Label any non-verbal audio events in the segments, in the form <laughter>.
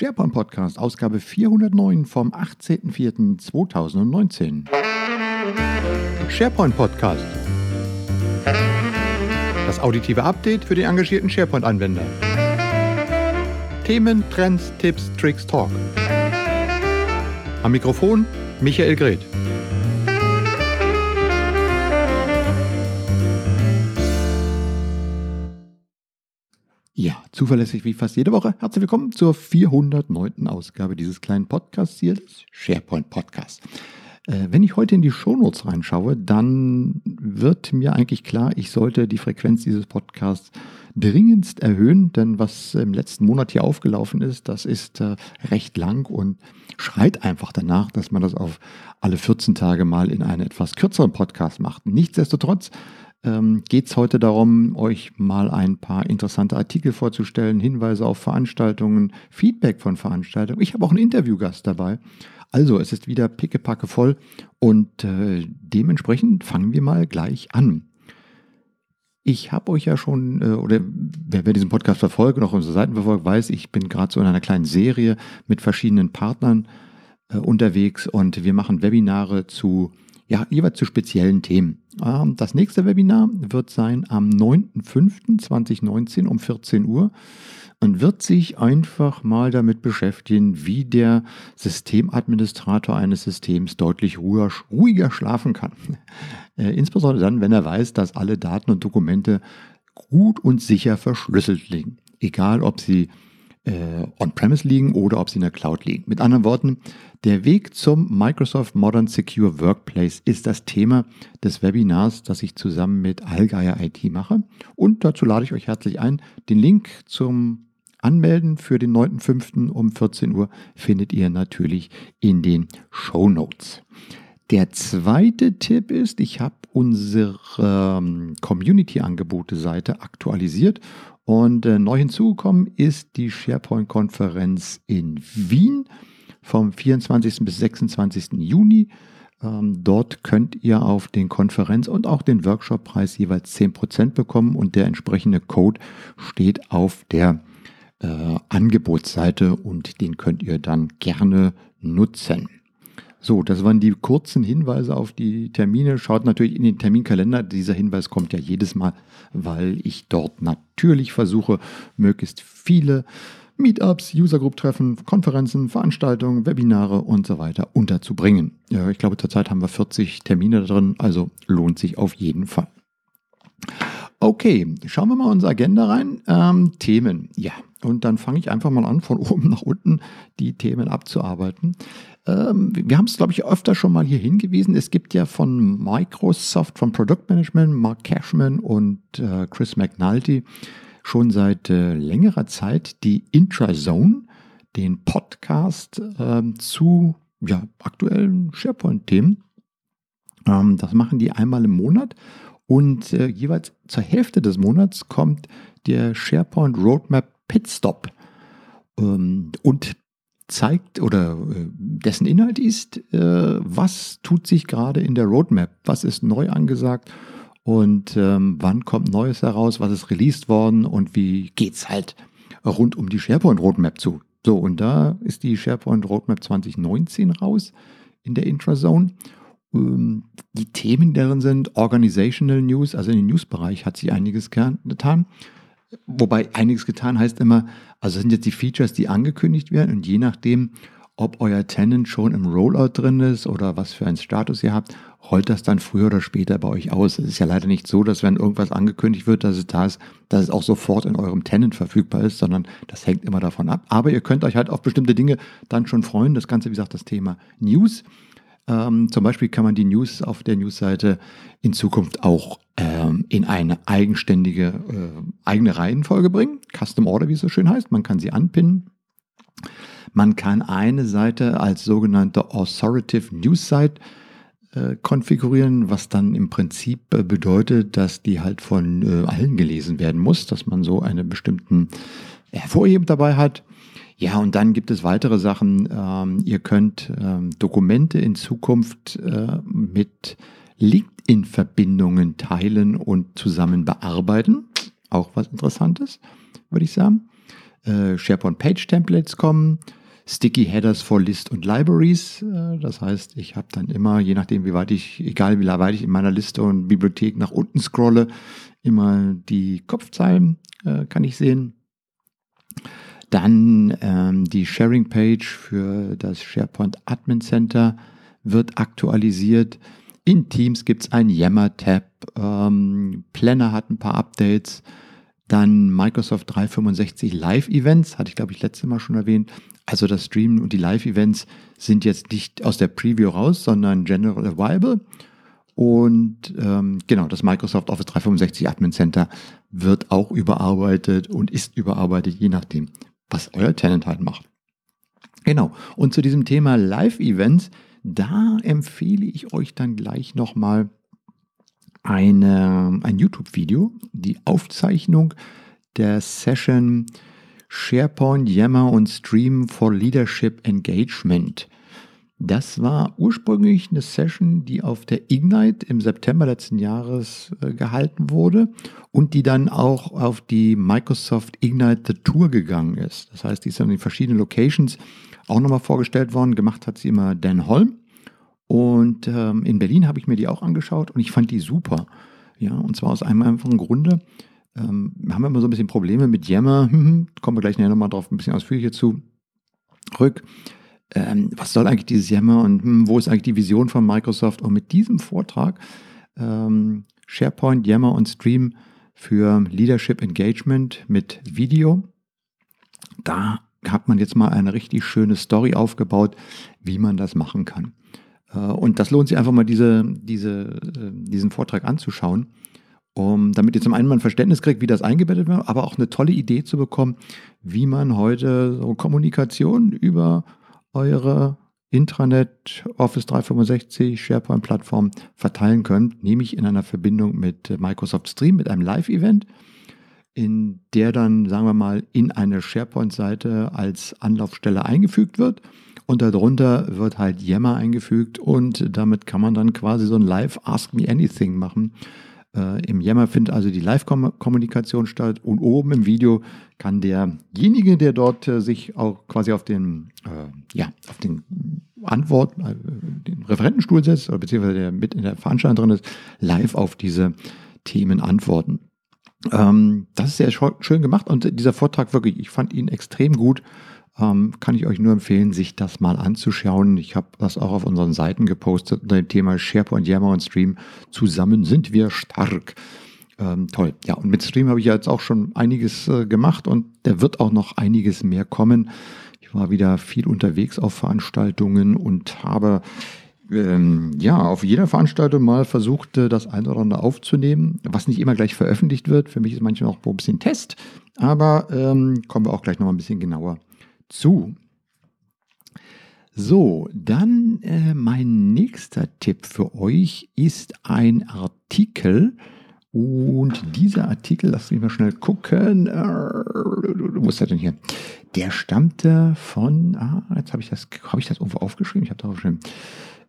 SharePoint Podcast, Ausgabe 409 vom 18.04.2019. SharePoint Podcast. Das auditive Update für den engagierten SharePoint-Anwender. Themen, Trends, Tipps, Tricks, Talk. Am Mikrofon Michael Greth. Zuverlässig wie fast jede Woche. Herzlich willkommen zur 409. Ausgabe dieses kleinen Podcasts hier, des SharePoint Podcasts. Äh, wenn ich heute in die Shownotes reinschaue, dann wird mir eigentlich klar, ich sollte die Frequenz dieses Podcasts dringendst erhöhen, denn was im letzten Monat hier aufgelaufen ist, das ist äh, recht lang und schreit einfach danach, dass man das auf alle 14 Tage mal in einen etwas kürzeren Podcast macht. Nichtsdestotrotz ähm, geht es heute darum, euch mal ein paar interessante Artikel vorzustellen, Hinweise auf Veranstaltungen, Feedback von Veranstaltungen. Ich habe auch einen Interviewgast dabei. Also, es ist wieder pickepacke voll und äh, dementsprechend fangen wir mal gleich an. Ich habe euch ja schon, äh, oder wer, wer, diesen Podcast verfolgt und auch unsere Seiten verfolgt, weiß, ich bin gerade so in einer kleinen Serie mit verschiedenen Partnern äh, unterwegs und wir machen Webinare zu ja, jeweils zu speziellen Themen. Ähm, das nächste Webinar wird sein am 9.05.2019 um 14 Uhr und wird sich einfach mal damit beschäftigen, wie der Systemadministrator eines Systems deutlich ruhiger, ruhiger schlafen kann. Äh, insbesondere dann, wenn er weiß, dass alle Daten und Dokumente gut und sicher verschlüsselt liegen. Egal, ob sie äh, on-premise liegen oder ob sie in der Cloud liegen. Mit anderen Worten, der Weg zum Microsoft Modern Secure Workplace ist das Thema des Webinars, das ich zusammen mit Allgeier IT mache. Und dazu lade ich euch herzlich ein. Den Link zum Anmelden für den 9.5. um 14 Uhr findet ihr natürlich in den Show Notes. Der zweite Tipp ist, ich habe unsere ähm, Community-Angebote-Seite aktualisiert und äh, neu hinzugekommen ist die SharePoint-Konferenz in Wien vom 24. bis 26. Juni. Ähm, dort könnt ihr auf den Konferenz- und auch den Workshop-Preis jeweils 10% bekommen und der entsprechende Code steht auf der äh, Angebotsseite und den könnt ihr dann gerne nutzen. So, das waren die kurzen Hinweise auf die Termine. Schaut natürlich in den Terminkalender. Dieser Hinweis kommt ja jedes Mal, weil ich dort natürlich versuche, möglichst viele Meetups, User-Group-Treffen, Konferenzen, Veranstaltungen, Webinare und so weiter unterzubringen. Ich glaube, zurzeit haben wir 40 Termine drin, also lohnt sich auf jeden Fall. Okay, schauen wir mal unsere Agenda rein. Ähm, Themen, ja. Und dann fange ich einfach mal an, von <laughs> oben nach unten die Themen abzuarbeiten. Ähm, wir haben es, glaube ich, öfter schon mal hier hingewiesen. Es gibt ja von Microsoft, vom Product Management, Mark Cashman und äh, Chris McNulty schon seit äh, längerer Zeit die Intrazone, den Podcast äh, zu ja, aktuellen SharePoint-Themen. Ähm, das machen die einmal im Monat und äh, jeweils zur Hälfte des Monats kommt der SharePoint Roadmap Pitstop. Ähm, und zeigt oder äh, dessen Inhalt ist, äh, was tut sich gerade in der Roadmap, was ist neu angesagt und ähm, wann kommt Neues heraus, was ist released worden und wie geht es halt rund um die SharePoint Roadmap zu. So, und da ist die SharePoint Roadmap 2019 raus in der Intrazone. Ähm, die Themen darin sind Organizational News, also in den News-Bereich hat sich einiges getan. Wobei einiges getan heißt immer, also sind jetzt die Features, die angekündigt werden und je nachdem, ob euer Tenant schon im Rollout drin ist oder was für einen Status ihr habt, rollt das dann früher oder später bei euch aus. Es ist ja leider nicht so, dass wenn irgendwas angekündigt wird, dass es da ist, dass es auch sofort in eurem Tenant verfügbar ist, sondern das hängt immer davon ab. Aber ihr könnt euch halt auf bestimmte Dinge dann schon freuen. Das Ganze, wie gesagt, das Thema News. Ähm, zum Beispiel kann man die News auf der Newsseite in Zukunft auch ähm, in eine eigenständige äh, eigene Reihenfolge bringen. Custom Order, wie es so schön heißt. Man kann sie anpinnen. Man kann eine Seite als sogenannte Authoritative News Site äh, konfigurieren, was dann im Prinzip äh, bedeutet, dass die halt von äh, allen gelesen werden muss, dass man so einen bestimmten Hervorheben dabei hat. Ja, und dann gibt es weitere Sachen. Ähm, ihr könnt ähm, Dokumente in Zukunft äh, mit LinkedIn-Verbindungen teilen und zusammen bearbeiten. Auch was Interessantes, würde ich sagen. äh, SharePoint Page Templates kommen, Sticky Headers for List und Libraries. Äh, das heißt, ich habe dann immer, je nachdem, wie weit ich, egal wie weit ich in meiner Liste und Bibliothek nach unten scrolle, immer die Kopfzeilen äh, kann ich sehen. Dann ähm, die Sharing Page für das SharePoint Admin Center wird aktualisiert. In Teams gibt es ein Yammer-Tab. Ähm, Planner hat ein paar Updates. Dann Microsoft 365 Live-Events, hatte ich glaube ich letztes Mal schon erwähnt. Also das Streamen und die Live-Events sind jetzt nicht aus der Preview raus, sondern general available. Und ähm, genau, das Microsoft Office 365 Admin Center wird auch überarbeitet und ist überarbeitet, je nachdem, was euer Tenant halt macht. Genau. Und zu diesem Thema Live-Events, da empfehle ich euch dann gleich nochmal eine, ein YouTube-Video, die Aufzeichnung der Session SharePoint, Yammer und Stream for Leadership Engagement. Das war ursprünglich eine Session, die auf der Ignite im September letzten Jahres äh, gehalten wurde und die dann auch auf die Microsoft Ignite Tour gegangen ist. Das heißt, die ist dann in verschiedenen Locations auch nochmal vorgestellt worden. Gemacht hat sie immer Dan Holm. Und ähm, in Berlin habe ich mir die auch angeschaut und ich fand die super. Ja, und zwar aus einem einfachen Grunde. Ähm, wir haben immer so ein bisschen Probleme mit Yammer. <laughs> kommen wir gleich nachher nochmal drauf ein bisschen ausführlicher zu. Rück ähm, was soll eigentlich dieses Yammer und hm, wo ist eigentlich die Vision von Microsoft? Und mit diesem Vortrag ähm, SharePoint, Yammer und Stream für Leadership Engagement mit Video, da hat man jetzt mal eine richtig schöne Story aufgebaut, wie man das machen kann. Äh, und das lohnt sich einfach mal, diese, diese, äh, diesen Vortrag anzuschauen, um, damit ihr zum einen mal ein Verständnis kriegt, wie das eingebettet wird, aber auch eine tolle Idee zu bekommen, wie man heute so Kommunikation über eure Intranet, Office 365, SharePoint-Plattform verteilen könnt, nämlich in einer Verbindung mit Microsoft Stream, mit einem Live-Event, in der dann, sagen wir mal, in eine SharePoint-Seite als Anlaufstelle eingefügt wird. Und darunter wird halt Yammer eingefügt und damit kann man dann quasi so ein Live Ask Me Anything machen äh, Im Yammer findet also die Live-Kommunikation statt und oben im Video kann derjenige, der dort äh, sich auch quasi auf den, äh, ja, auf den Antwort, äh, den Referentenstuhl setzt oder beziehungsweise der mit in der Veranstaltung drin ist, live auf diese Themen antworten. Ähm, das ist sehr schön gemacht und dieser Vortrag wirklich, ich fand ihn extrem gut ähm, kann ich euch nur empfehlen, sich das mal anzuschauen. Ich habe das auch auf unseren Seiten gepostet unter dem Thema SharePoint, Yammer und Stream. Zusammen sind wir stark. Ähm, toll. Ja, und mit Stream habe ich ja jetzt auch schon einiges äh, gemacht und da wird auch noch einiges mehr kommen. Ich war wieder viel unterwegs auf Veranstaltungen und habe ähm, ja, auf jeder Veranstaltung mal versucht, äh, das eine oder andere aufzunehmen, was nicht immer gleich veröffentlicht wird. Für mich ist manchmal auch ein bisschen Test, aber ähm, kommen wir auch gleich noch mal ein bisschen genauer zu. So, dann äh, mein nächster Tipp für euch ist ein Artikel. Und dieser Artikel, lass mich mal schnell gucken. Äh, wo ist der denn hier? Der stammte von, ah, jetzt habe ich das, ich das irgendwo aufgeschrieben? Ich habe da aufgeschrieben.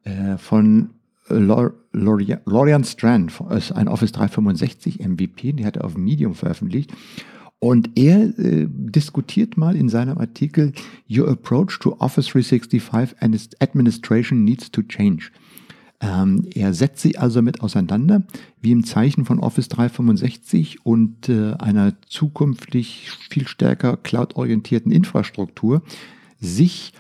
Äh, von Lorian Strand, ein Office 365 MVP, die hat er auf Medium veröffentlicht. Und er äh, diskutiert mal in seinem Artikel, Your approach to Office 365 and administration needs to change. Ähm, er setzt sich also mit auseinander, wie im Zeichen von Office 365 und äh, einer zukünftig viel stärker cloud-orientierten Infrastruktur sich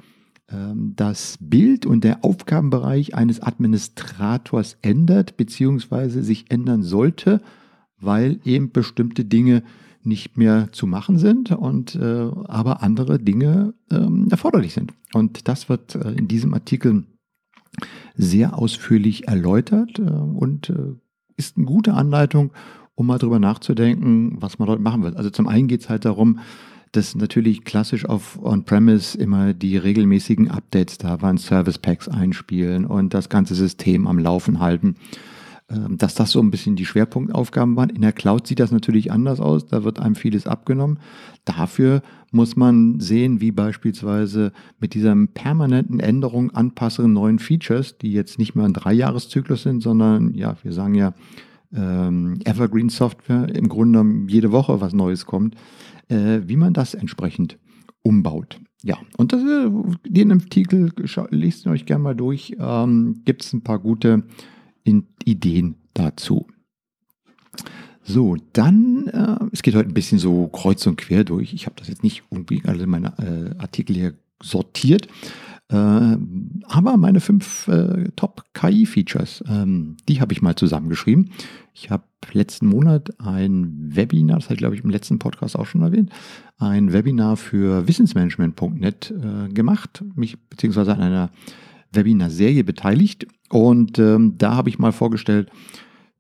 ähm, das Bild und der Aufgabenbereich eines Administrators ändert, beziehungsweise sich ändern sollte, weil eben bestimmte Dinge nicht mehr zu machen sind und äh, aber andere Dinge ähm, erforderlich sind. Und das wird äh, in diesem Artikel sehr ausführlich erläutert äh, und ist eine gute Anleitung, um mal drüber nachzudenken, was man dort machen wird. Also zum einen geht es halt darum, dass natürlich klassisch auf On-Premise immer die regelmäßigen Updates da waren, Service Packs einspielen und das ganze System am Laufen halten. Ähm, dass das so ein bisschen die Schwerpunktaufgaben waren. In der Cloud sieht das natürlich anders aus, da wird einem vieles abgenommen. Dafür muss man sehen, wie beispielsweise mit dieser permanenten Änderung, Anpassung neuen Features, die jetzt nicht mehr ein Dreijahreszyklus sind, sondern ja, wir sagen ja ähm, Evergreen Software, im Grunde jede Woche was Neues kommt, äh, wie man das entsprechend umbaut. Ja, und das, äh, den Artikel lest ihr euch gerne mal durch. Ähm, Gibt es ein paar gute Ideen dazu. So, dann, äh, es geht heute ein bisschen so kreuz und quer durch. Ich habe das jetzt nicht irgendwie alle meine äh, Artikel hier sortiert. Äh, aber meine fünf äh, Top-KI-Features, ähm, die habe ich mal zusammengeschrieben. Ich habe letzten Monat ein Webinar, das habe ich glaube ich im letzten Podcast auch schon erwähnt, ein Webinar für wissensmanagement.net äh, gemacht, mich beziehungsweise an einer Webinar-Serie beteiligt. Und ähm, da habe ich mal vorgestellt,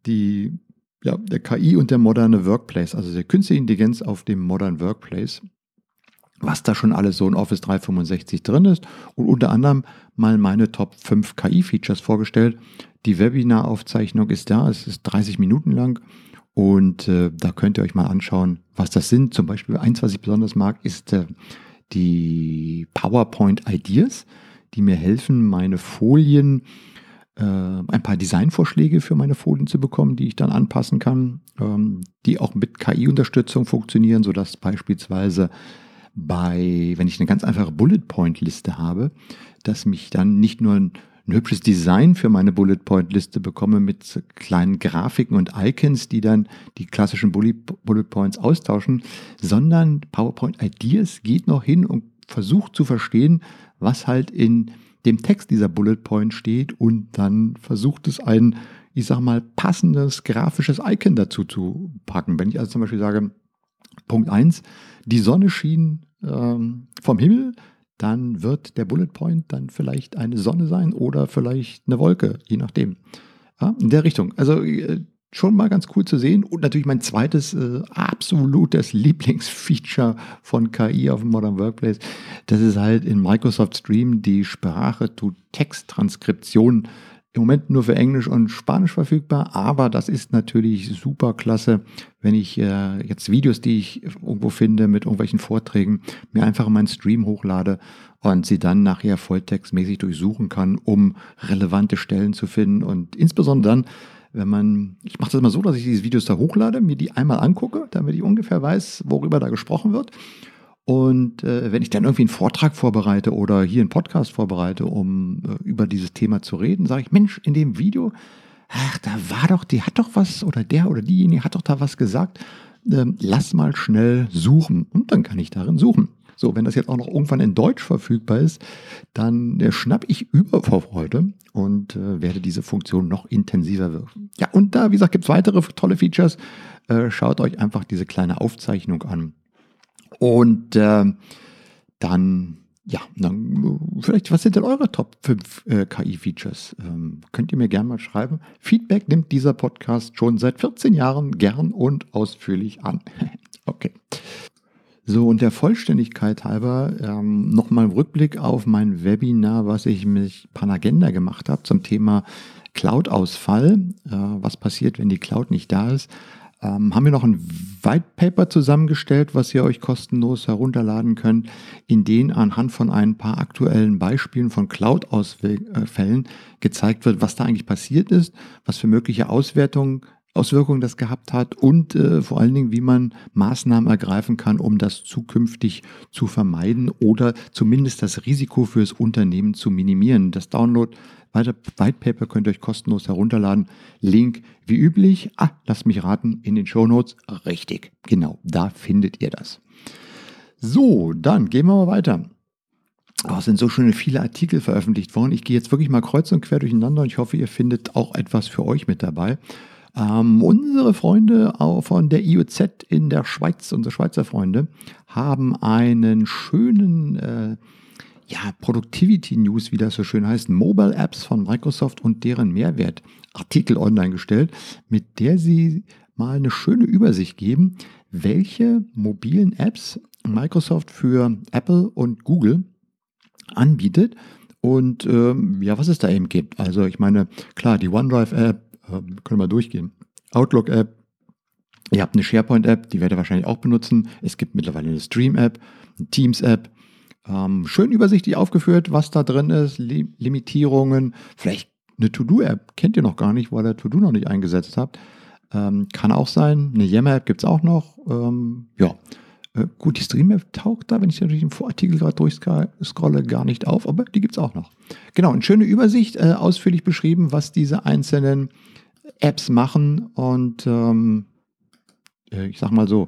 die ja, der KI und der moderne Workplace, also der künstliche Intelligenz auf dem Modern Workplace, was da schon alles so in Office 365 drin ist und unter anderem mal meine Top 5 KI-Features vorgestellt. Die Webinar-Aufzeichnung ist da, es ist 30 Minuten lang und äh, da könnt ihr euch mal anschauen, was das sind. Zum Beispiel eins, was ich besonders mag, ist äh, die PowerPoint Ideas, die mir helfen, meine Folien äh, ein paar Designvorschläge für meine Folien zu bekommen, die ich dann anpassen kann, ähm, die auch mit KI-Unterstützung funktionieren, sodass beispielsweise bei, wenn ich eine ganz einfache Bullet-Point-Liste habe, dass mich dann nicht nur ein, ein hübsches Design für meine Bullet-Point-Liste bekomme mit kleinen Grafiken und Icons, die dann die klassischen Bullet, Bullet Points austauschen, sondern PowerPoint Ideas geht noch hin und versucht zu verstehen, was halt in dem Text dieser Bullet Point steht und dann versucht es ein, ich sag mal, passendes grafisches Icon dazu zu packen. Wenn ich also zum Beispiel sage, Punkt 1, die Sonne schien ähm, vom Himmel, dann wird der Bullet Point dann vielleicht eine Sonne sein oder vielleicht eine Wolke, je nachdem. Ja, in der Richtung. Also äh, schon mal ganz cool zu sehen. Und natürlich mein zweites äh, absolutes <laughs> Lieblingsfeature von KI auf dem Modern Workplace. Das ist halt in Microsoft Stream die Sprache-to-Text-Transkription. Im Moment nur für Englisch und Spanisch verfügbar, aber das ist natürlich super klasse, wenn ich äh, jetzt Videos, die ich irgendwo finde mit irgendwelchen Vorträgen, mir einfach in meinen Stream hochlade und sie dann nachher volltextmäßig durchsuchen kann, um relevante Stellen zu finden und insbesondere dann, wenn man, ich mache das immer so, dass ich diese Videos da hochlade, mir die einmal angucke, damit ich ungefähr weiß, worüber da gesprochen wird. Und äh, wenn ich dann irgendwie einen Vortrag vorbereite oder hier einen Podcast vorbereite, um äh, über dieses Thema zu reden, sage ich, Mensch, in dem Video, ach, da war doch, die hat doch was oder der oder diejenige hat doch da was gesagt. Ähm, lass mal schnell suchen. Und dann kann ich darin suchen. So, wenn das jetzt auch noch irgendwann in Deutsch verfügbar ist, dann äh, schnapp ich über vor Freude und äh, werde diese Funktion noch intensiver wirken. Ja, und da, wie gesagt, gibt es weitere tolle Features. Äh, schaut euch einfach diese kleine Aufzeichnung an. Und äh, dann, ja, dann, vielleicht, was sind denn eure Top 5 äh, KI-Features? Ähm, könnt ihr mir gerne mal schreiben. Feedback nimmt dieser Podcast schon seit 14 Jahren gern und ausführlich an. <laughs> okay. So, und der Vollständigkeit halber ähm, nochmal Rückblick auf mein Webinar, was ich mit Panagenda gemacht habe zum Thema Cloud-Ausfall. Äh, was passiert, wenn die Cloud nicht da ist? Ähm, haben wir noch ein White Paper zusammengestellt, was ihr euch kostenlos herunterladen könnt, in dem anhand von ein paar aktuellen Beispielen von Cloud-Ausfällen gezeigt wird, was da eigentlich passiert ist, was für mögliche Auswertungen Auswirkungen das gehabt hat und äh, vor allen Dingen, wie man Maßnahmen ergreifen kann, um das zukünftig zu vermeiden oder zumindest das Risiko fürs Unternehmen zu minimieren. Das Download White Paper könnt ihr euch kostenlos herunterladen. Link wie üblich, ah, lasst mich raten, in den Show Notes. Richtig, genau, da findet ihr das. So, dann gehen wir mal weiter. Oh, es sind so schöne viele Artikel veröffentlicht worden. Ich gehe jetzt wirklich mal kreuz und quer durcheinander und ich hoffe, ihr findet auch etwas für euch mit dabei. Ähm, unsere Freunde von der IOZ in der Schweiz, unsere Schweizer Freunde, haben einen schönen äh, ja, Productivity News, wie das so schön heißt, Mobile Apps von Microsoft und deren Mehrwert Artikel online gestellt, mit der sie mal eine schöne Übersicht geben, welche mobilen Apps Microsoft für Apple und Google anbietet und ähm, ja, was es da eben gibt. Also ich meine, klar, die OneDrive-App, können wir durchgehen. Outlook-App, ihr habt eine SharePoint-App, die werdet ihr wahrscheinlich auch benutzen. Es gibt mittlerweile eine Stream-App, eine Teams-App. Ähm, schön übersichtlich aufgeführt, was da drin ist, Li Limitierungen, vielleicht eine To-Do-App, kennt ihr noch gar nicht, weil ihr To-Do noch nicht eingesetzt habt. Ähm, kann auch sein. Eine Yammer-App gibt es auch noch. Ähm, ja, Äh, gut, die Streammap taucht da, wenn ich natürlich den Vorartikel gerade durchscrolle, gar nicht auf, aber die gibt es auch noch. Genau, eine schöne Übersicht, äh, ausführlich beschrieben, was diese einzelnen Apps machen und ähm, äh, ich sag mal so,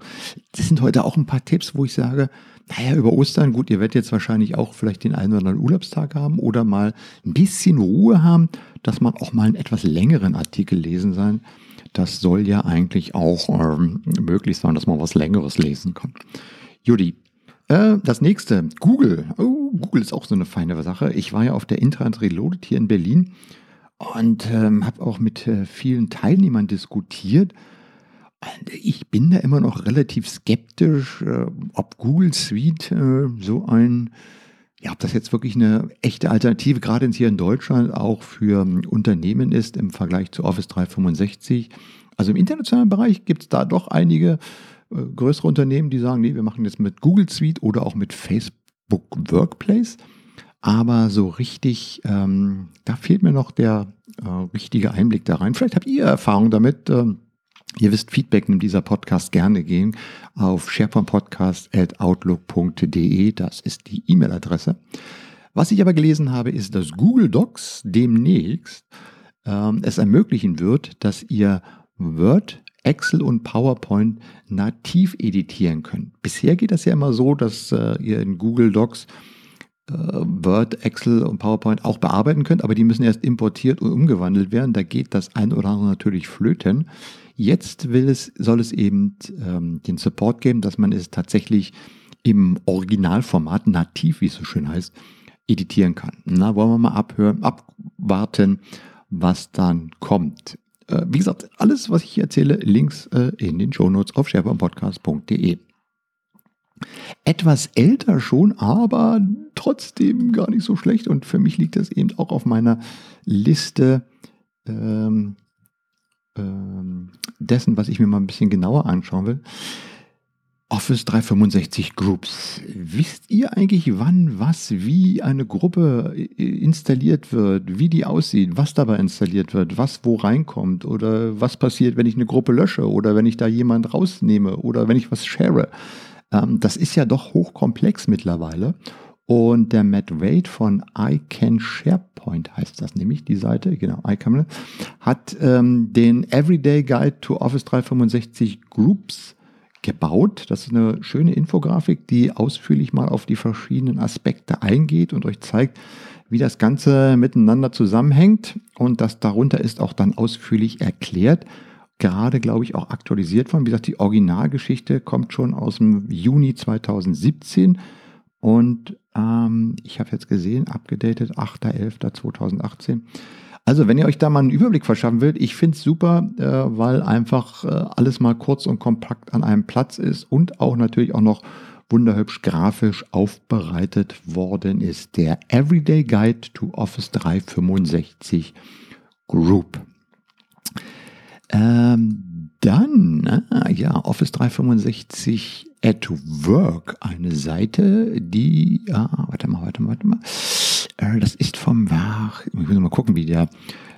das sind heute auch ein paar Tipps, wo ich sage, naja, über Ostern, gut, ihr werdet jetzt wahrscheinlich auch vielleicht den einen oder anderen Urlaubstag haben oder mal ein bisschen Ruhe haben, dass man auch mal einen etwas längeren Artikel lesen sein. Das soll ja eigentlich auch ähm, möglich sein, dass man was Längeres lesen kann. Judy, äh, das nächste, Google. Oh, Google ist auch so eine feine Sache. Ich war ja auf der Internet Reloaded hier in Berlin und ähm, habe auch mit äh, vielen Teilnehmern diskutiert. Ich bin da immer noch relativ skeptisch, äh, ob Google Suite äh, so ein, ja, ob das jetzt wirklich eine echte Alternative, gerade hier in Deutschland, auch für Unternehmen ist im Vergleich zu Office 365. Also im internationalen Bereich gibt es da doch einige äh, größere Unternehmen, die sagen, nee, wir machen jetzt mit Google Suite oder auch mit Facebook Workplace. Aber so richtig, ähm, da fehlt mir noch der äh, richtige Einblick da rein. Vielleicht habt ihr Erfahrung damit. Ähm, Ihr wisst, Feedback nimmt dieser Podcast gerne gehen auf sharepointpodcast.outlook.de. Das ist die E-Mail-Adresse. Was ich aber gelesen habe, ist, dass Google Docs demnächst ähm, es ermöglichen wird, dass ihr Word, Excel und PowerPoint nativ editieren könnt. Bisher geht das ja immer so, dass äh, ihr in Google Docs äh, Word, Excel und PowerPoint auch bearbeiten könnt, aber die müssen erst importiert und umgewandelt werden. Da geht das ein oder andere natürlich flöten. Jetzt will es, soll es eben ähm, den Support geben, dass man es tatsächlich im Originalformat, nativ, wie es so schön heißt, editieren kann. Na, wollen wir mal abhören, abwarten, was dann kommt. Äh, wie gesagt, alles, was ich hier erzähle, Links äh, in den Shownotes auf sharepointpodcast.de. Etwas älter schon, aber trotzdem gar nicht so schlecht. Und für mich liegt das eben auch auf meiner Liste ähm, dessen, was ich mir mal ein bisschen genauer anschauen will. Office 365 Groups. Wisst ihr eigentlich, wann, was, wie eine Gruppe installiert wird, wie die aussieht, was dabei installiert wird, was wo reinkommt oder was passiert, wenn ich eine Gruppe lösche oder wenn ich da jemand rausnehme oder wenn ich was share? Ähm, das ist ja doch hochkomplex mittlerweile. Und der Matt Wade von I Can SharePoint heißt das nämlich, die Seite, genau, iCamera, hat ähm, den Everyday Guide to Office 365 Groups gebaut. Das ist eine schöne Infografik, die ausführlich mal auf die verschiedenen Aspekte eingeht und euch zeigt, wie das Ganze miteinander zusammenhängt. Und das darunter ist auch dann ausführlich erklärt. Gerade, glaube ich, auch aktualisiert worden. Wie gesagt, die Originalgeschichte kommt schon aus dem Juni 2017 und ähm, ich habe jetzt gesehen, abgedatet, 8.11.2018. Also, wenn ihr euch da mal einen Überblick verschaffen wollt, ich finde es super, äh, weil einfach äh, alles mal kurz und kompakt an einem Platz ist und auch natürlich auch noch wunderhübsch grafisch aufbereitet worden ist. Der Everyday Guide to Office 365 Group. Ähm, dann, ah, ja, Office 365 at Work, eine Seite, die, ah, warte mal, warte mal, warte mal, äh, das ist vom, ach, ich muss mal gucken, wie der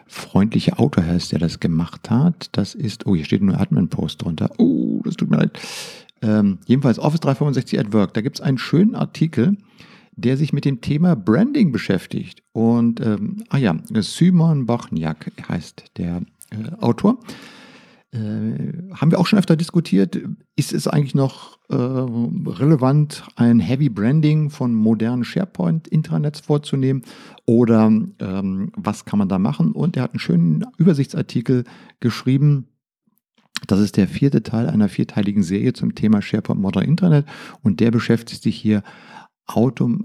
freundliche Autor heißt, der das gemacht hat. Das ist, oh, hier steht nur Admin-Post drunter. Oh, das tut mir leid. Ähm, jedenfalls Office 365 at Work, da gibt es einen schönen Artikel, der sich mit dem Thema Branding beschäftigt. Und, ähm, ah ja, Simon Bochniak heißt der äh, Autor. Äh, haben wir auch schon öfter diskutiert. Ist es eigentlich noch äh, relevant, ein Heavy Branding von modernen SharePoint-Intranets vorzunehmen? Oder ähm, was kann man da machen? Und er hat einen schönen Übersichtsartikel geschrieben. Das ist der vierte Teil einer vierteiligen Serie zum Thema SharePoint Modern Internet. Und der beschäftigt sich hier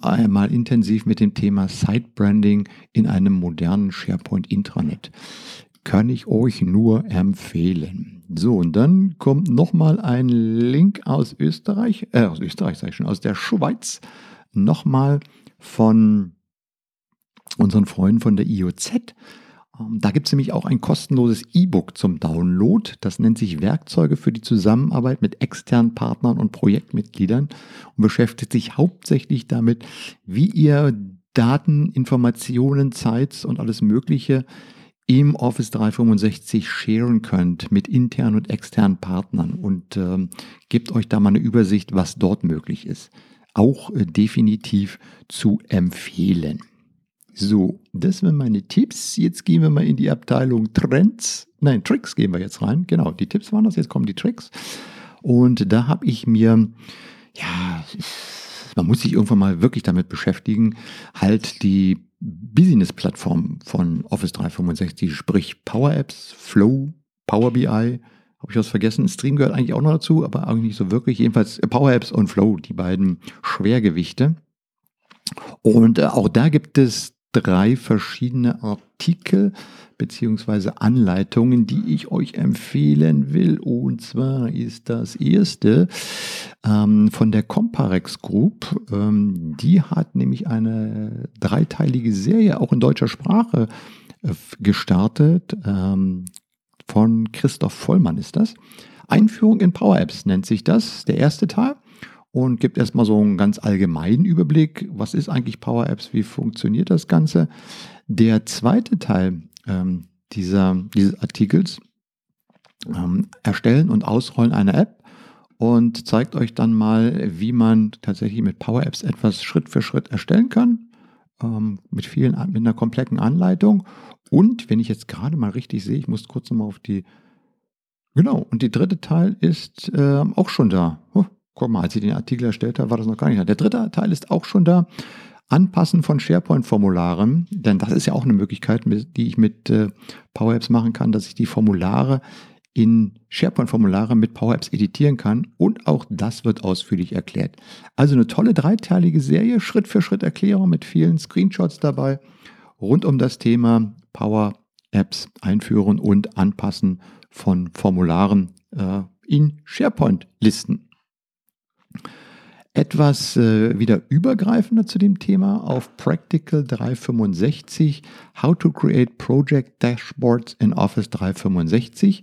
einmal intensiv mit dem Thema Site Branding in einem modernen SharePoint Intranet kann ich euch nur empfehlen. So, und dann kommt nochmal ein Link aus Österreich, äh, aus Österreich sage ich schon, aus der Schweiz, nochmal von unseren Freunden von der IOZ. Ähm, da gibt es nämlich auch ein kostenloses E-Book zum Download. Das nennt sich Werkzeuge für die Zusammenarbeit mit externen Partnern und Projektmitgliedern und beschäftigt sich hauptsächlich damit, wie ihr Daten, Informationen, Sites und alles Mögliche im Office 365 sharen könnt mit internen und externen Partnern und ähm, gebt euch da mal eine Übersicht, was dort möglich ist. Auch äh, definitiv zu empfehlen. So, das wären meine Tipps. Jetzt gehen wir mal in die Abteilung Trends. Nein, Tricks gehen wir jetzt rein. Genau, die Tipps waren das, jetzt kommen die Tricks. Und da habe ich mir, ja, man muss sich irgendwann mal wirklich damit beschäftigen, halt die Business-Plattform von Office 365, sprich Power Apps, Flow, Power BI, habe ich was vergessen? Stream gehört eigentlich auch noch dazu, aber eigentlich nicht so wirklich. Jedenfalls Power Apps und Flow, die beiden Schwergewichte. Und äh, auch da gibt es drei verschiedene Artikel beziehungsweise Anleitungen, die ich euch empfehlen will. Und zwar ist das erste ähm, von der Comparex Group. Ähm, die hat nämlich eine dreiteilige Serie auch in deutscher Sprache äh, gestartet. Ähm, von Christoph Vollmann ist das. Einführung in Power Apps nennt sich das, der erste Teil und gibt erstmal so einen ganz allgemeinen Überblick, was ist eigentlich Power Apps, wie funktioniert das Ganze. Der zweite Teil ähm, dieser, dieses Artikels ähm, erstellen und ausrollen eine App und zeigt euch dann mal, wie man tatsächlich mit Power Apps etwas Schritt für Schritt erstellen kann, ähm, mit vielen, mit einer kompletten Anleitung. Und wenn ich jetzt gerade mal richtig sehe, ich muss kurz nochmal auf die, genau, und der dritte Teil ist äh, auch schon da. Oh, Guck mal, als ich den Artikel erstellt habe, war das noch gar nicht da. Der dritte Teil ist auch schon da. Anpassen von SharePoint-Formularen, denn das ist ja auch eine Möglichkeit, die ich mit äh, Power Apps machen kann, dass ich die Formulare in SharePoint-Formulare mit Power Apps editieren kann und auch das wird ausführlich erklärt. Also eine tolle dreiteilige Serie, Schritt für Schritt Erklärung mit vielen Screenshots dabei rund um das Thema Power Apps einführen und anpassen von Formularen äh, in SharePoint-Listen. Etwas äh, wieder übergreifender zu dem Thema auf Practical 365, How to Create Project Dashboards in Office 365.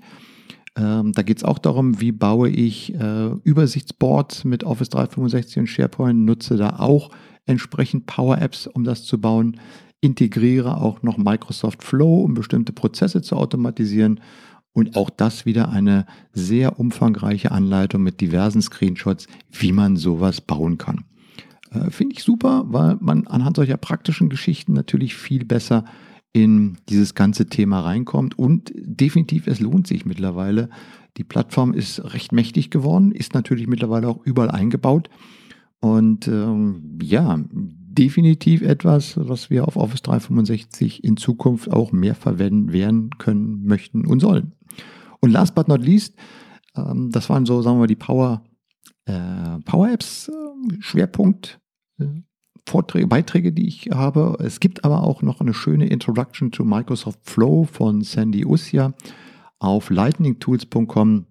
Ähm, da geht es auch darum, wie baue ich äh, Übersichtsboards mit Office 365 und SharePoint, nutze da auch entsprechend Power Apps, um das zu bauen, integriere auch noch Microsoft Flow, um bestimmte Prozesse zu automatisieren und auch das wieder eine sehr umfangreiche Anleitung mit diversen Screenshots, wie man sowas bauen kann. Äh, Finde ich super, weil man anhand solcher praktischen Geschichten natürlich viel besser in dieses ganze Thema reinkommt. Und definitiv, es lohnt sich mittlerweile. Die Plattform ist recht mächtig geworden, ist natürlich mittlerweile auch überall eingebaut. Und ähm, ja, definitiv etwas, was wir auf Office 365 in Zukunft auch mehr verwenden werden können, möchten und sollen. Und last but not least, ähm, das waren so, sagen wir mal, die Power, äh, Power Apps äh, Schwerpunkt. Äh, Vorträge, Beiträge, die ich habe. Es gibt aber auch noch eine schöne Introduction to Microsoft Flow von Sandy Ussia auf lightningtools.com,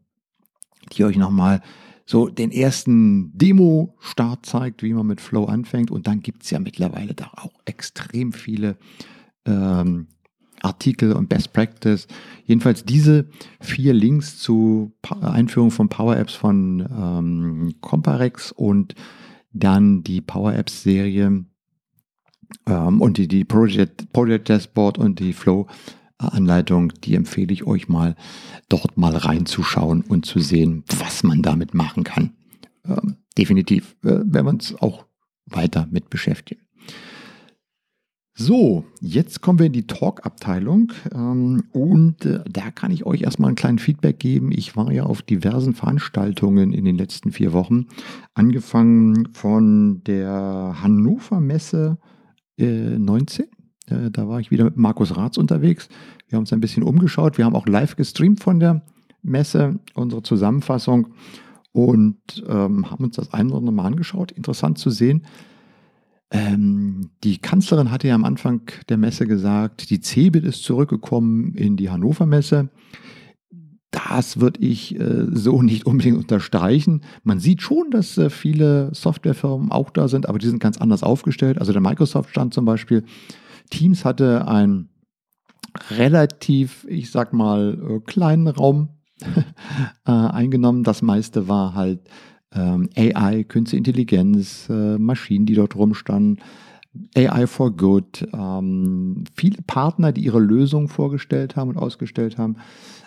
die euch nochmal so den ersten Demo-Start zeigt, wie man mit Flow anfängt. Und dann gibt es ja mittlerweile da auch extrem viele ähm, Artikel und Best Practice. Jedenfalls diese vier Links zu Einführung von Power Apps von ähm, Comparex und dann die Power Apps Serie ähm, und die, die Project, Project Dashboard und die Flow Anleitung, die empfehle ich euch mal, dort mal reinzuschauen und zu sehen, was man damit machen kann. Ähm, definitiv äh, werden wir uns auch weiter mit beschäftigen. So, jetzt kommen wir in die Talk-Abteilung ähm, und äh, da kann ich euch erstmal einen kleinen Feedback geben. Ich war ja auf diversen Veranstaltungen in den letzten vier Wochen, angefangen von der Hannover Messe äh, 19. Äh, da war ich wieder mit Markus Ratz unterwegs. Wir haben uns ein bisschen umgeschaut. Wir haben auch live gestreamt von der Messe, unsere Zusammenfassung und ähm, haben uns das ein oder andere Mal angeschaut. Interessant zu sehen, ähm, die Kanzlerin hatte ja am Anfang der Messe gesagt, die CeBIT ist zurückgekommen in die Hannover Messe. Das würde ich äh, so <laughs> nicht unbedingt unterstreichen. Man sieht schon, dass äh, viele Softwarefirmen auch da sind, aber die sind ganz anders aufgestellt. Also der Microsoft-Stand zum Beispiel. Teams hatte einen relativ, ich sag mal, äh, kleinen Raum äh, eingenommen. Das meiste war halt ähm, AI, Künstliche Intelligenz, äh, Maschinen, die dort rumstanden, AI for Good, ähm, viele Partner, die ihre Lösungen vorgestellt haben und ausgestellt haben.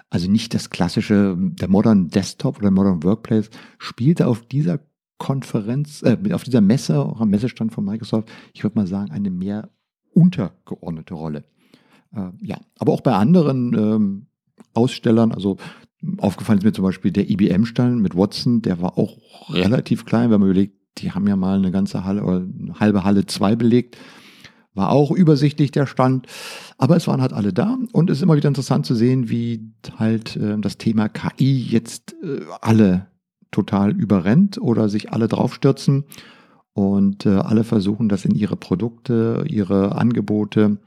Also nicht das klassische, der Modern Desktop oder Modern Workplace spielte auf dieser Konferenz, äh, auf dieser Messe, auch am Messestand von Microsoft, ich würde mal sagen, eine mehr untergeordnete Rolle. Äh, ja, aber auch bei anderen ähm, Ausstellern, also aufgefallen ist mir zum Beispiel der IBM-Stand mit Watson, der war auch relativ klein, wenn man überlegt, die haben ja mal eine ganze Halle oder eine halbe Halle zwei belegt. War auch übersichtlich der Stand. Aber es waren halt alle da und es ist immer wieder interessant zu sehen, wie halt äh, das Thema KI jetzt äh, alle total überrennt oder sich alle draufstürzen und äh, alle versuchen, das in ihre Produkte, ihre Angebote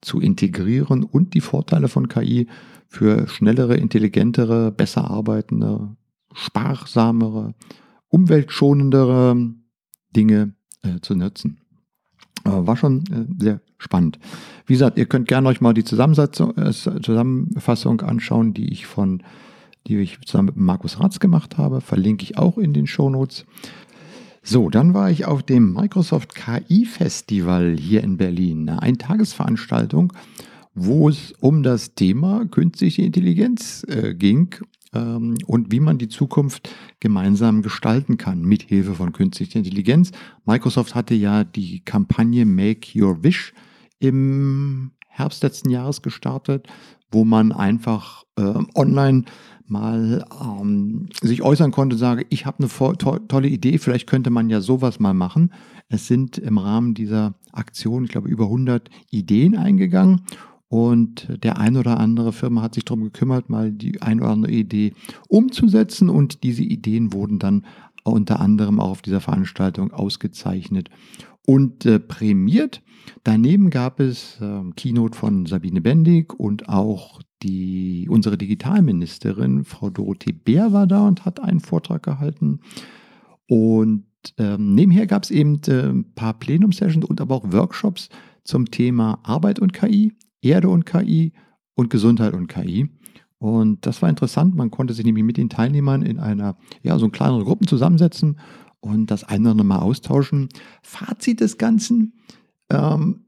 zu integrieren und die Vorteile von KI für schnellere, intelligentere, besser arbeitende, sparsamere, umweltschonendere Dinge äh, zu nutzen. Äh, war schon äh, sehr spannend. Wie gesagt, ihr könnt gerne euch mal die Zusammenfassung, äh, Zusammenfassung anschauen, die ich von, die ich zusammen mit Markus Ratz gemacht habe. Verlinke ich auch in den Shownotes. So, dann war ich auf dem Microsoft KI Festival hier in Berlin. Eine Eintagesveranstaltung, wo es um das Thema künstliche Intelligenz äh, ging ähm, und wie man die Zukunft gemeinsam gestalten kann mit Hilfe von künstlicher Intelligenz. Microsoft hatte ja die Kampagne Make Your Wish im Herbst letzten Jahres gestartet, wo man einfach äh, online mal ähm, sich äußern konnte, sage, ich habe eine to tolle Idee, vielleicht könnte man ja sowas mal machen. Es sind im Rahmen dieser Aktion, ich glaube, über 100 Ideen eingegangen und der ein oder andere Firma hat sich darum gekümmert, mal die ein oder andere Idee umzusetzen. Und diese Ideen wurden dann unter anderem auch auf dieser Veranstaltung ausgezeichnet und äh, prämiert. Daneben gab es äh, Keynote von Sabine Bendig und auch die, unsere Digitalministerin, Frau Dorothee Bär, war da und hat einen Vortrag gehalten. Und ähm, nebenher gab es eben äh, ein paar Plenum-Sessions und aber auch Workshops zum Thema Arbeit und KI. Erde und KI und Gesundheit und KI. Und das war interessant. Man konnte sich nämlich mit den Teilnehmern in einer, ja, so kleineren Gruppen zusammensetzen und das eine oder andere mal austauschen. Fazit des Ganzen, ähm,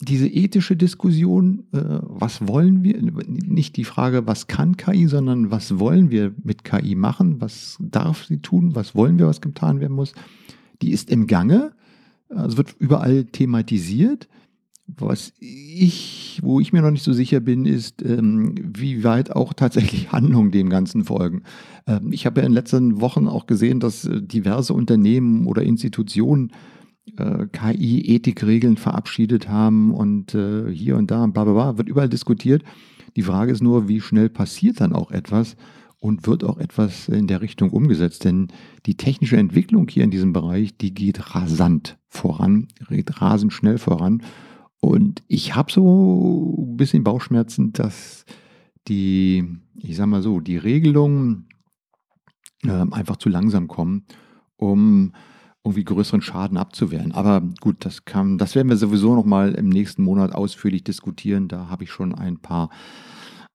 diese ethische Diskussion, äh, was wollen wir, nicht die Frage, was kann KI, sondern was wollen wir mit KI machen, was darf sie tun, was wollen wir, was getan werden muss, die ist im Gange, also wird überall thematisiert. Was ich, wo ich mir noch nicht so sicher bin, ist, ähm, wie weit auch tatsächlich <laughs> Handlungen dem Ganzen folgen. Ähm, ich habe ja in den letzten Wochen auch gesehen, dass äh, diverse Unternehmen oder Institutionen äh, KI-Ethikregeln verabschiedet haben und äh, hier und da, bla bla bla, wird überall diskutiert. Die Frage ist nur, wie schnell passiert dann auch etwas und wird auch etwas in der Richtung umgesetzt? Denn die technische Entwicklung hier in diesem Bereich, die geht rasant voran, geht rasend schnell voran. Und ich habe so ein bisschen Bauchschmerzen, dass die, ich sag mal so, die Regelungen äh, einfach zu langsam kommen, um irgendwie größeren Schaden abzuwehren. Aber gut, das kann, das werden wir sowieso noch mal im nächsten Monat ausführlich diskutieren. Da habe ich schon ein paar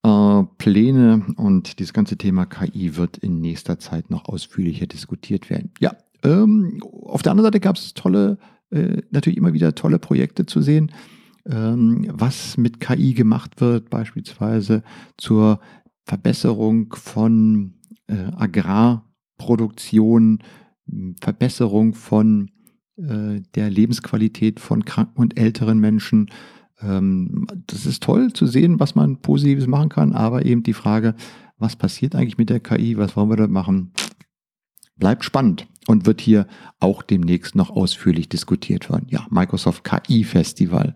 äh, Pläne und dieses ganze Thema KI wird in nächster Zeit noch ausführlicher diskutiert werden. Ja, ähm, auf der anderen Seite gab es tolle, äh, natürlich immer wieder tolle Projekte zu sehen. Ähm, was mit KI gemacht wird, beispielsweise zur Verbesserung von äh, Agrarproduktion, Verbesserung von äh, der Lebensqualität von kranken und älteren Menschen. Ähm, das ist toll zu sehen, was man Positives machen kann, aber eben die Frage, was passiert eigentlich mit der KI, was wollen wir da machen, bleibt spannend und wird hier auch demnächst noch ausführlich diskutiert werden. Ja, Microsoft KI Festival.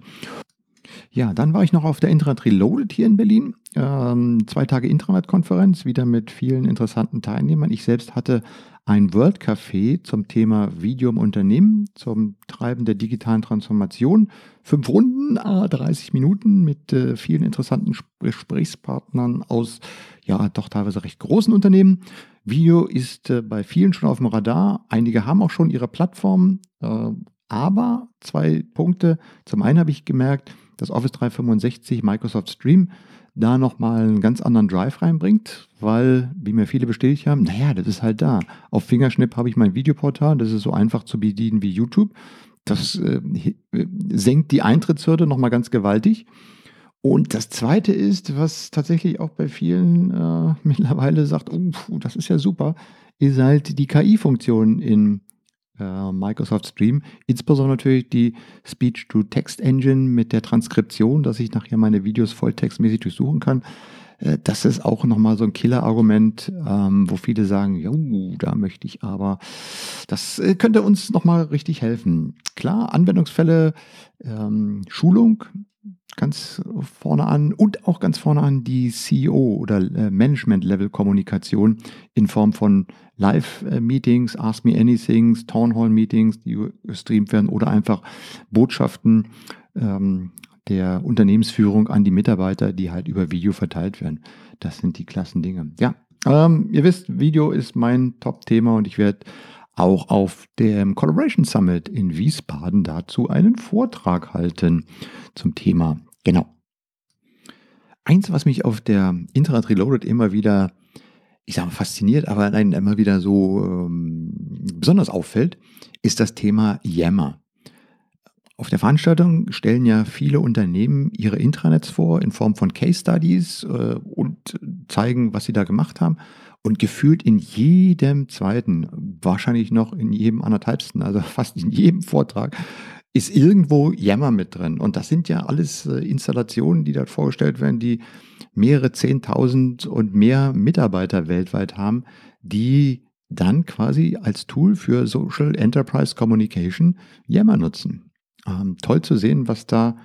Ja, dann war ich noch auf der Intranet Reloaded hier in Berlin. Ähm, zwei Tage Intranet-Konferenz, wieder mit vielen interessanten Teilnehmern. Ich selbst hatte ein World Café zum Thema Video im Unternehmen, zum Treiben der digitalen Transformation. Fünf Runden, 30 Minuten mit äh, vielen interessanten Gesprächspartnern aus, ja, doch teilweise recht großen Unternehmen. Video ist äh, bei vielen schon auf dem Radar. Einige haben auch schon ihre Plattformen. Äh, aber zwei Punkte. Zum einen habe ich gemerkt, dass Office 365 Microsoft Stream da nochmal einen ganz anderen Drive reinbringt, weil, wie mir viele bestätigt haben, naja, das ist halt da. Auf Fingerschnipp habe ich mein Videoportal, das ist so einfach zu bedienen wie YouTube. das äh, senkt die Eintrittshürde nochmal ganz gewaltig. Und das Zweite ist, was tatsächlich auch bei vielen äh, <laughs> mittlerweile sagt, oh, das ist ja super, ist halt die KI-Funktion in äh, Microsoft Stream. Insbesondere natürlich die Speech-to-Text-Engine mit der Transkription, dass ich nachher meine Videos volltextmäßig durchsuchen kann. Äh, das ist auch nochmal so ein Killer-Argument, ähm, wo viele sagen, ja, da möchte ich aber. Das äh, könnte uns nochmal richtig helfen. Klar, Anwendungsfälle, ähm, Schulung, ganz vorne an und auch ganz vorne an die CEO oder äh, Management-Level-Kommunikation in Form von Live-Meetings, Ask Me Anythings, Town Hall-Meetings, die gestreamt werden oder einfach Botschaften ähm, der Unternehmensführung an die Mitarbeiter, die halt über Video verteilt werden. Das sind die klassen Dinge. Ja, ähm, ihr wisst, Video ist mein Top-Thema und ich werde auch auf dem Collaboration Summit in Wiesbaden dazu einen Vortrag halten zum Thema. Genau. Eins, was mich auf der Internet Reloaded immer wieder, ich sage mal fasziniert, aber nein, immer wieder so ähm, besonders auffällt, ist das Thema Yammer. Auf der Veranstaltung stellen ja viele Unternehmen ihre Intranets vor in Form von Case Studies äh, und zeigen, was sie da gemacht haben. Und gefühlt in jedem zweiten, wahrscheinlich noch in jedem anderthalbsten, also <laughs> fast in jedem Vortrag, ist irgendwo Yammer mit drin. Und das sind ja alles äh, Installationen, die dort vorgestellt werden, die mehrere Zehntausend und mehr Mitarbeiter weltweit haben, die dann quasi als Tool für Social Enterprise Communication Yammer nutzen. Ähm, toll zu sehen, was da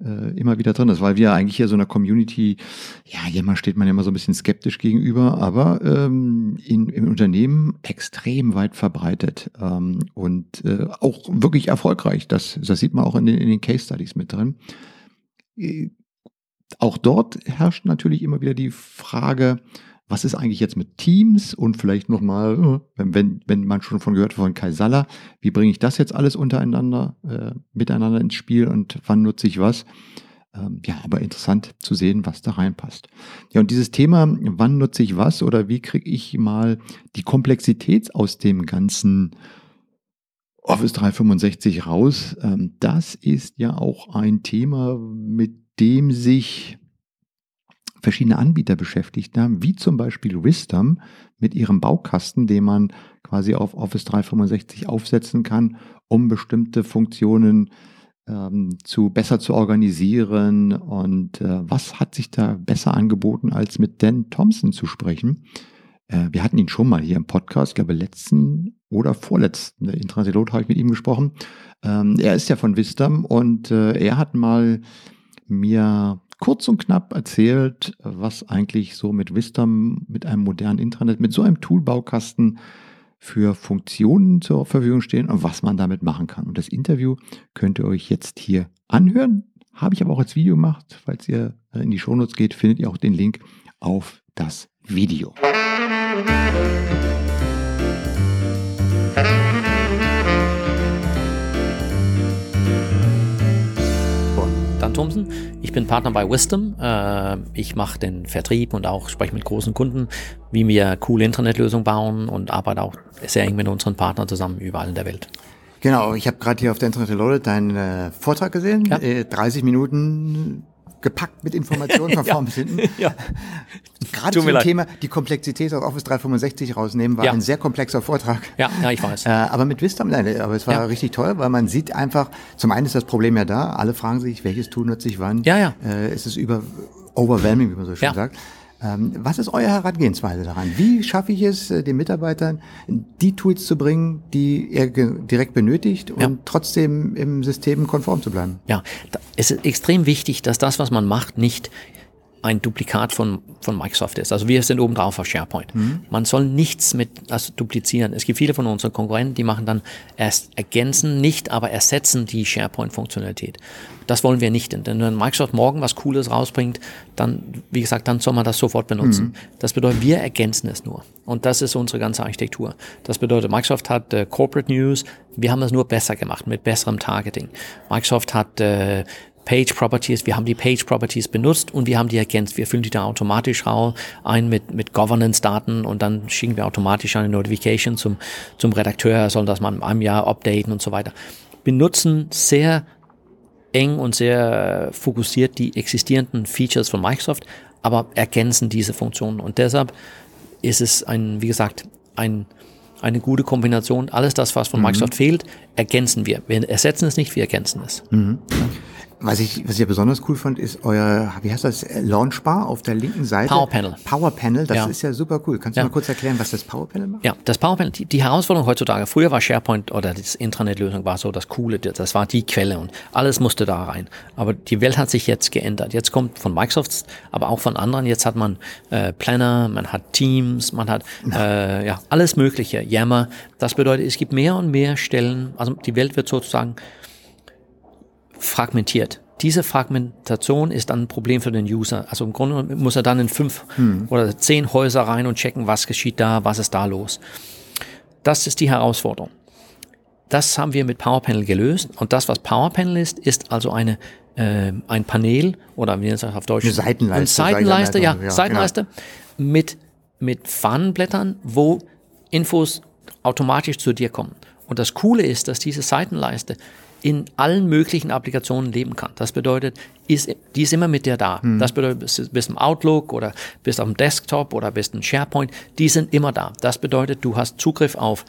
äh, immer wieder drin ist, weil wir eigentlich hier so einer Community, ja, immer steht man ja immer so ein bisschen skeptisch gegenüber, aber ähm, in, im Unternehmen extrem weit verbreitet ähm, und äh, auch wirklich erfolgreich. Das, das sieht man auch in den, in den Case Studies mit drin. Äh, auch dort herrscht natürlich immer wieder die Frage, was ist eigentlich jetzt mit Teams und vielleicht nochmal, äh, wenn, wenn, man schon von gehört von Kai Salla, wie bringe ich das jetzt alles untereinander, äh, miteinander ins Spiel und wann nutze ich was? Ähm, ja, aber interessant zu sehen, was da reinpasst. Ja, und dieses Thema, wann nutze ich was oder wie kriege ich mal die Komplexität aus dem ganzen Office 365 raus, ähm, das ist ja auch ein Thema, mit dem sich verschiedene Anbieter beschäftigt haben, wie zum Beispiel Wisdom mit ihrem Baukasten, den man quasi auf Office 365 aufsetzen kann, um bestimmte Funktionen ähm, zu besser zu organisieren. Und äh, was hat sich da besser angeboten, als mit Dan Thompson zu sprechen? Äh, wir hatten ihn schon mal hier im Podcast, ich glaube letzten oder vorletzten Intrasilot habe ich mit ihm gesprochen. Ähm, er ist ja von Wisdom und äh, er hat mal mir kurz und knapp erzählt, was eigentlich so mit Wisdom, mit einem modernen Internet, mit so einem Toolbaukasten für Funktionen zur Verfügung stehen und was man damit machen kann. Und das Interview könnt ihr euch jetzt hier anhören. Habe ich aber auch als Video gemacht. Falls ihr in die Shownotes geht, findet ihr auch den Link auf das Video. Thomsen. Ich bin Partner bei Wisdom. Äh, ich mache den Vertrieb und auch spreche mit großen Kunden, wie wir coole Internetlösungen bauen und arbeite auch sehr eng mit unseren Partnern zusammen überall in der Welt. Genau, ich habe gerade hier auf der Internet Reloaded deinen äh, Vortrag gesehen. Ja. Äh, 30 Minuten gepackt mit Informationen <laughs> vorn bis hinten. ja. Gerade zum Thema die Komplexität aus Office 365 rausnehmen, war ja. ein sehr komplexer Vortrag. Ja, ja, ich weiß. <laughs> Äh, aber mit Wisdom, nein, aber es war ja. richtig toll, weil man sieht einfach, zum einen ist das Problem ja da, alle fragen sich, welches Tool nutze ich wann. Ja, ja. Äh, es ist über overwhelming, wie man so schön ja. sagt. Ähm, was ist eure Herangehensweise daran? Wie schaffe ich es, äh, den Mitarbeitern die Tools zu bringen, die er direkt benötigt und ja. trotzdem im System konform zu bleiben? Ja, es ist extrem wichtig, dass das, was man macht, nicht ein Duplikat von, von Microsoft ist. Also wir sind oben drauf auf SharePoint. Mhm. Man soll nichts mit also duplizieren. Es gibt viele von unseren Konkurrenten, die machen dann erst ergänzen, nicht aber ersetzen die SharePoint-Funktionalität. Das wollen wir nicht. Denn wenn Microsoft morgen was Cooles rausbringt, dann, wie gesagt, dann soll man das sofort benutzen. Mhm. Das bedeutet, wir ergänzen es nur. Und das ist unsere ganze Architektur. Das bedeutet, Microsoft hat äh, Corporate News, wir haben das nur besser gemacht, mit besserem Targeting. Microsoft hat äh, Page Properties, wir haben die Page Properties benutzt und wir haben die ergänzt. Wir füllen die da automatisch ein mit, mit Governance-Daten und dann schicken wir automatisch eine Notification zum, zum Redakteur, er soll das mal in einem Jahr updaten und so weiter. benutzen sehr eng und sehr fokussiert die existierenden Features von Microsoft, aber ergänzen diese Funktionen. Und deshalb ist es ein, wie gesagt, ein, eine gute Kombination. Alles das, was von mhm. Microsoft fehlt, ergänzen wir. Wir ersetzen es nicht, wir ergänzen es. Mhm. Was ich, was ich ja besonders cool fand, ist euer, wie heißt das, Launchbar auf der linken Seite. Power Panel. Power Panel, das ja. ist ja super cool. Kannst du ja. mal kurz erklären, was das Power Panel macht? Ja, das Power Panel, die, die Herausforderung heutzutage, früher war SharePoint oder das Intranet-Lösung war so das Coole, das war die Quelle und alles musste da rein. Aber die Welt hat sich jetzt geändert. Jetzt kommt von Microsoft, aber auch von anderen, jetzt hat man äh, Planner, man hat Teams, man hat äh, ja, alles mögliche, Yammer. Das bedeutet, es gibt mehr und mehr Stellen, also die Welt wird sozusagen fragmentiert. Diese Fragmentation ist dann ein Problem für den User. Also im Grunde muss er dann in fünf hm. oder zehn Häuser rein und checken, was geschieht da, was ist da los. Das ist die Herausforderung. Das haben wir mit PowerPanel gelöst. Und das, was PowerPanel ist, ist also eine, äh, ein Panel oder wie nennt es auf Deutsch? Eine Seitenleiste. Eine Seitenleiste, ja, ja Seitenleiste genau. mit, mit Fahnenblättern, wo Infos automatisch zu dir kommen. Und das Coole ist, dass diese Seitenleiste in allen möglichen Applikationen leben kann. Das bedeutet, ist, die ist immer mit dir da. Mhm. Das bedeutet, bist, bist im Outlook oder bist dem Desktop oder bist im SharePoint, die sind immer da. Das bedeutet, du hast Zugriff auf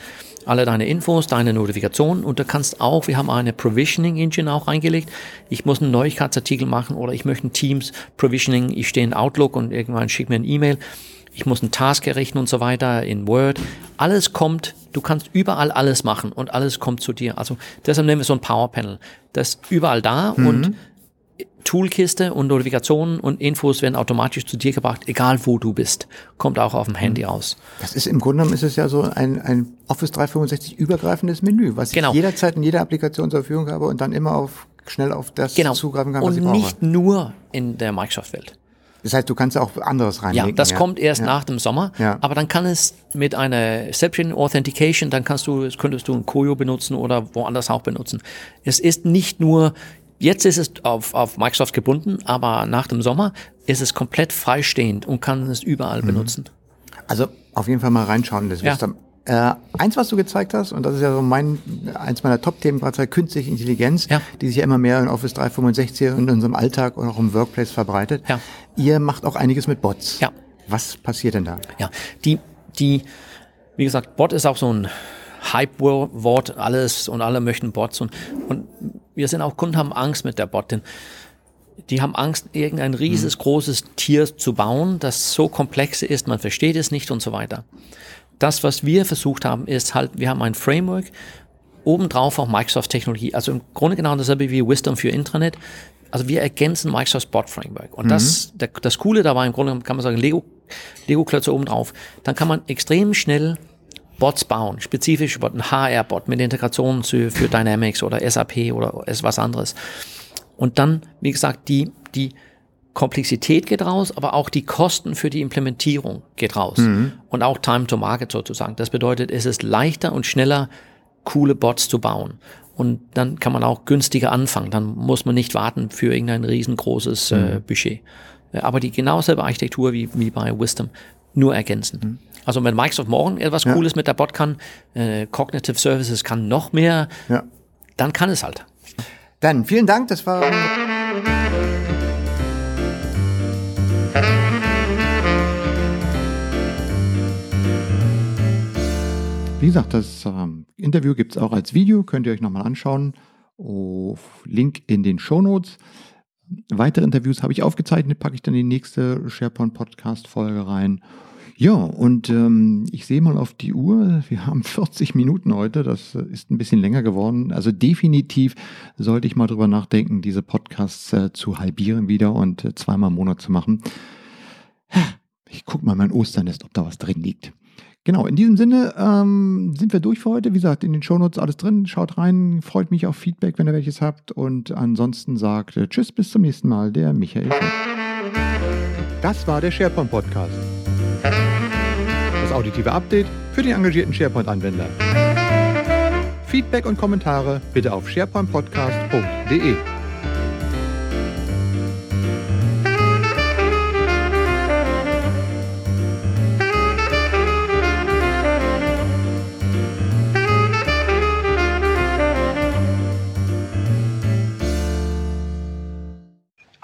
alle deine Infos, deine Notifikationen und du kannst auch, wir haben eine Provisioning Engine auch reingelegt. Ich muss einen Neuigkeitsartikel machen oder ich möchte ein Teams Provisioning, ich stehe in Outlook und irgendwann schicke mir ein E-Mail ich muss einen Task errichten und so weiter in Word. Alles kommt, du kannst überall alles machen und alles kommt zu dir. Also deshalb nehmen wir so ein Power Panel. Das ist überall da mhm. und Toolkiste und Notifikationen und Infos werden automatisch zu dir gebracht, egal wo du bist. Kommt auch auf dem Handy mhm. aus. Das ist im Grunde genommen ist es ja so ein, ein Office 365 übergreifendes Menü, was genau. ich jederzeit in jeder Applikation zur Verfügung habe und dann immer auf schnell auf das genau. zugreifen kann, was und ich brauche. Und nicht nur in der Microsoft-Welt. Das heißt, du kannst auch anderes reinlegen. Ja, das ja. kommt erst ja. nach dem Sommer. Ja. Aber dann kann es mit einer Exception Authentication, dann kannst du, könntest du ein Koyo benutzen oder woanders auch benutzen. Es ist nicht nur, jetzt ist es auf, auf Microsoft gebunden, aber nach dem Sommer ist es komplett freistehend und kann es überall mhm. benutzen. Also auf jeden Fall mal reinschauen. Das wirst du äh, eins, was du gezeigt hast, und das ist ja so mein, eins meiner Top-Themen, gerade künstliche Intelligenz, ja. die sich ja immer mehr in Office 365 und in unserem Alltag und auch im Workplace verbreitet. Ja. Ihr macht auch einiges mit Bots. Ja. Was passiert denn da? Ja, die, die, wie gesagt, Bot ist auch so ein Hype-Wort, alles und alle möchten Bots und, und wir sind auch, Kunden haben Angst mit der Bot, denn die haben Angst, irgendein mhm. großes Tier zu bauen, das so komplex ist, man versteht es nicht und so weiter das, was wir versucht haben, ist halt, wir haben ein Framework, obendrauf auch Microsoft-Technologie, also im Grunde genau dasselbe wie Wisdom für Intranet. Also wir ergänzen Microsoft Bot Framework. Und mhm. das, der, das Coole dabei im Grunde kann man sagen, Lego, Lego-Klötze obendrauf. Dann kann man extrem schnell Bots bauen, spezifisch Bot, ein HR-Bot mit Integration zu, für Dynamics oder SAP oder was anderes. Und dann, wie gesagt, die, die Komplexität geht raus, aber auch die Kosten für die Implementierung geht raus. Mhm. Und auch Time to Market sozusagen. Das bedeutet, es ist leichter und schneller, coole Bots zu bauen. Und dann kann man auch günstiger anfangen. Dann muss man nicht warten für irgendein riesengroßes äh, mhm. Budget. Äh, aber die genau selbe Architektur wie, wie bei Wisdom, nur ergänzend. Mhm. Also wenn Microsoft morgen etwas ja. Cooles mit der Bot kann, äh, Cognitive Services kann noch mehr, ja. dann kann es halt. Dann vielen Dank, das war Wie gesagt, das ähm, Interview gibt es auch als Video, könnt ihr euch nochmal anschauen. Oh, Link in den Show Notes. Weitere Interviews habe ich aufgezeichnet, packe ich dann in die nächste SharePoint-Podcast-Folge rein. Ja, und ähm, ich sehe mal auf die Uhr, wir haben <laughs> 40 Minuten heute, das ist ein bisschen länger geworden. Also definitiv sollte ich mal drüber nachdenken, diese Podcasts äh, zu halbieren wieder und äh, zweimal im Monat zu machen. Ich gucke mal mein Osternest, ob da was drin liegt. Genau, in diesem Sinne ähm, sind wir durch für heute. Wie gesagt, in den Shownotes alles drin. Schaut rein, freut mich auf Feedback, wenn ihr welches habt. Und ansonsten sagt äh, Tschüss, bis zum nächsten Mal, der Michael. Das war der SharePoint Podcast. Das auditive Update für den engagierten SharePoint-Anwender. Feedback und Kommentare bitte auf sharepointpodcast.de.